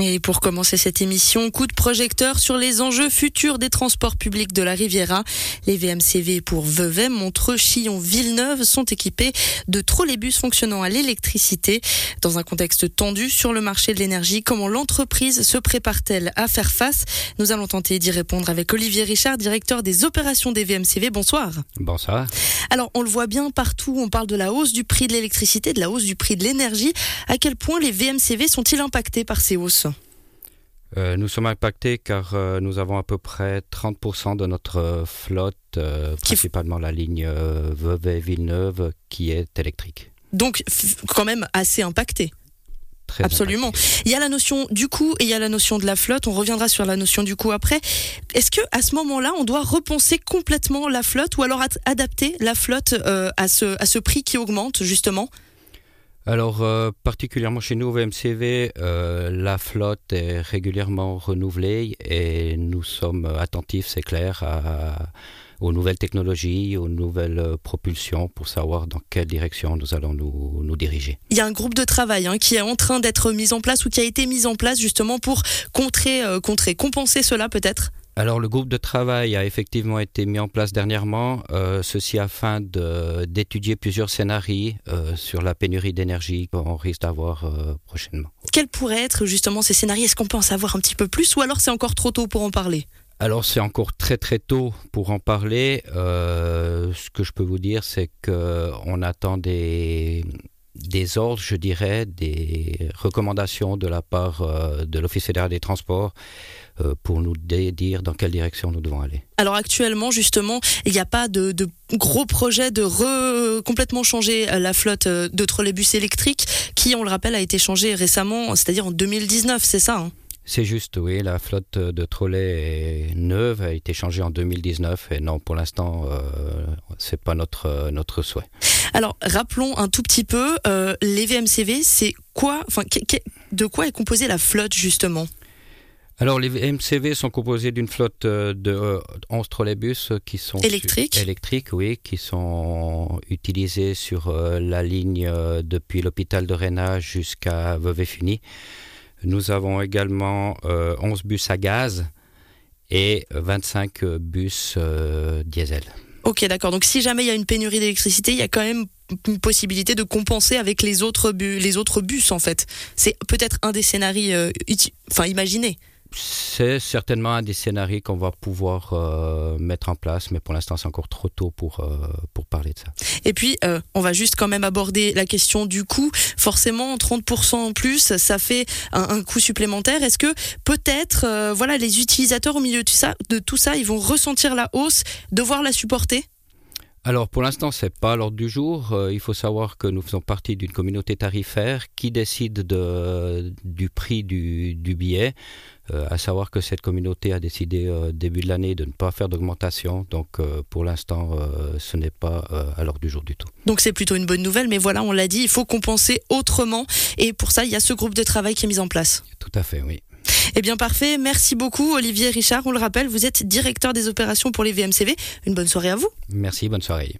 Et pour commencer cette émission, coup de projecteur sur les enjeux futurs des transports publics de la Riviera. Les VMCV pour Vevey, Montreux, Chillon, Villeneuve sont équipés de trolleybus fonctionnant à l'électricité. Dans un contexte tendu sur le marché de l'énergie, comment l'entreprise se prépare-t-elle à faire face? Nous allons tenter d'y répondre avec Olivier Richard, directeur des opérations des VMCV. Bonsoir. Bonsoir. Alors, on le voit bien partout, on parle de la hausse du prix de l'électricité, de la hausse du prix de l'énergie. À quel point les VMCV sont-ils impactés par ces hausses? Euh, nous sommes impactés car euh, nous avons à peu près 30% de notre euh, flotte, principalement la ligne Vevey-Villeneuve, qui est électrique. Donc quand même assez impacté. Très Absolument. impacté. Il y a la notion du coût et il y a la notion de la flotte. On reviendra sur la notion du coût après. Est-ce que à ce moment-là, on doit repenser complètement la flotte ou alors adapter la flotte à ce à ce prix qui augmente justement? Alors, euh, particulièrement chez nous au VMCV, euh, la flotte est régulièrement renouvelée et nous sommes attentifs, c'est clair, aux nouvelles technologies, aux nouvelles propulsions pour savoir dans quelle direction nous allons nous, nous diriger. Il y a un groupe de travail hein, qui est en train d'être mis en place ou qui a été mis en place justement pour contrer, euh, contrer compenser cela peut-être? Alors le groupe de travail a effectivement été mis en place dernièrement, euh, ceci afin d'étudier plusieurs scénarios euh, sur la pénurie d'énergie qu'on risque d'avoir euh, prochainement. Quels pourraient être justement ces scénarios? Est-ce qu'on peut en savoir un petit peu plus ou alors c'est encore trop tôt pour en parler? Alors c'est encore très très tôt pour en parler. Euh, ce que je peux vous dire, c'est qu'on attend des, des ordres, je dirais, des recommandations de la part euh, de l'Office fédéral des transports euh, pour nous dire dans quelle direction nous devons aller. Alors actuellement, justement, il n'y a pas de, de, gros projet de re, complètement changer la flotte de trolleybus électriques qui, on le rappelle, a été changée récemment, c'est-à-dire en 2019, c'est ça hein? C'est juste, oui, la flotte de trolleys est neuve, a été changée en 2019 et non, pour l'instant, euh, c'est pas notre notre souhait. Alors, rappelons un tout petit peu euh, les VMCV, c'est quoi, enfin, de quoi est composée la flotte justement? Alors, les VMCV sont composés d'une flotte de 11 trolleybus qui sont électriques, électriques oui, qui sont utilisés sur euh, la ligne euh, depuis l'hôpital de Réna jusqu'à Vevey-Funy. Nous avons également euh, 11 bus à gaz et 25 bus euh, diesel. Ok, d'accord. Donc si jamais il y a une pénurie d'électricité, il y a quand même une possibilité de compenser avec les autres, les autres bus, en fait. C'est peut-être un des scénarios euh, imaginés c'est certainement un des scénarios qu'on va pouvoir euh, mettre en place, mais pour l'instant c'est encore trop tôt pour, euh, pour parler de ça. Et puis, euh, on va juste quand même aborder la question du coût. Forcément, 30% en plus, ça fait un, coût supplémentaire. Est-ce que peut-être, voilà, les utilisateurs au milieu de de tout ça, ils vont ressentir la hausse, devoir la supporter? Alors pour l'instant, c'est pas à l'ordre du jour. Euh, il faut savoir que nous faisons partie d'une communauté tarifaire qui décide de, du prix du, du billet. Euh, à savoir que cette communauté a décidé euh, début de l'année de ne pas faire d'augmentation. Donc pour l'instant, ce n'est pas à l'ordre du jour du tout. Donc c'est plutôt une bonne nouvelle, mais voilà, on l'a dit, il faut compenser autrement. Et pour ça, il y a ce groupe de travail qui est mis en place. Tout à fait, oui. Eh bien parfait, merci beaucoup Olivier Richard. On le rappelle, vous êtes directeur des opérations pour les VMCV. Une bonne soirée à vous. Merci, bonne soirée.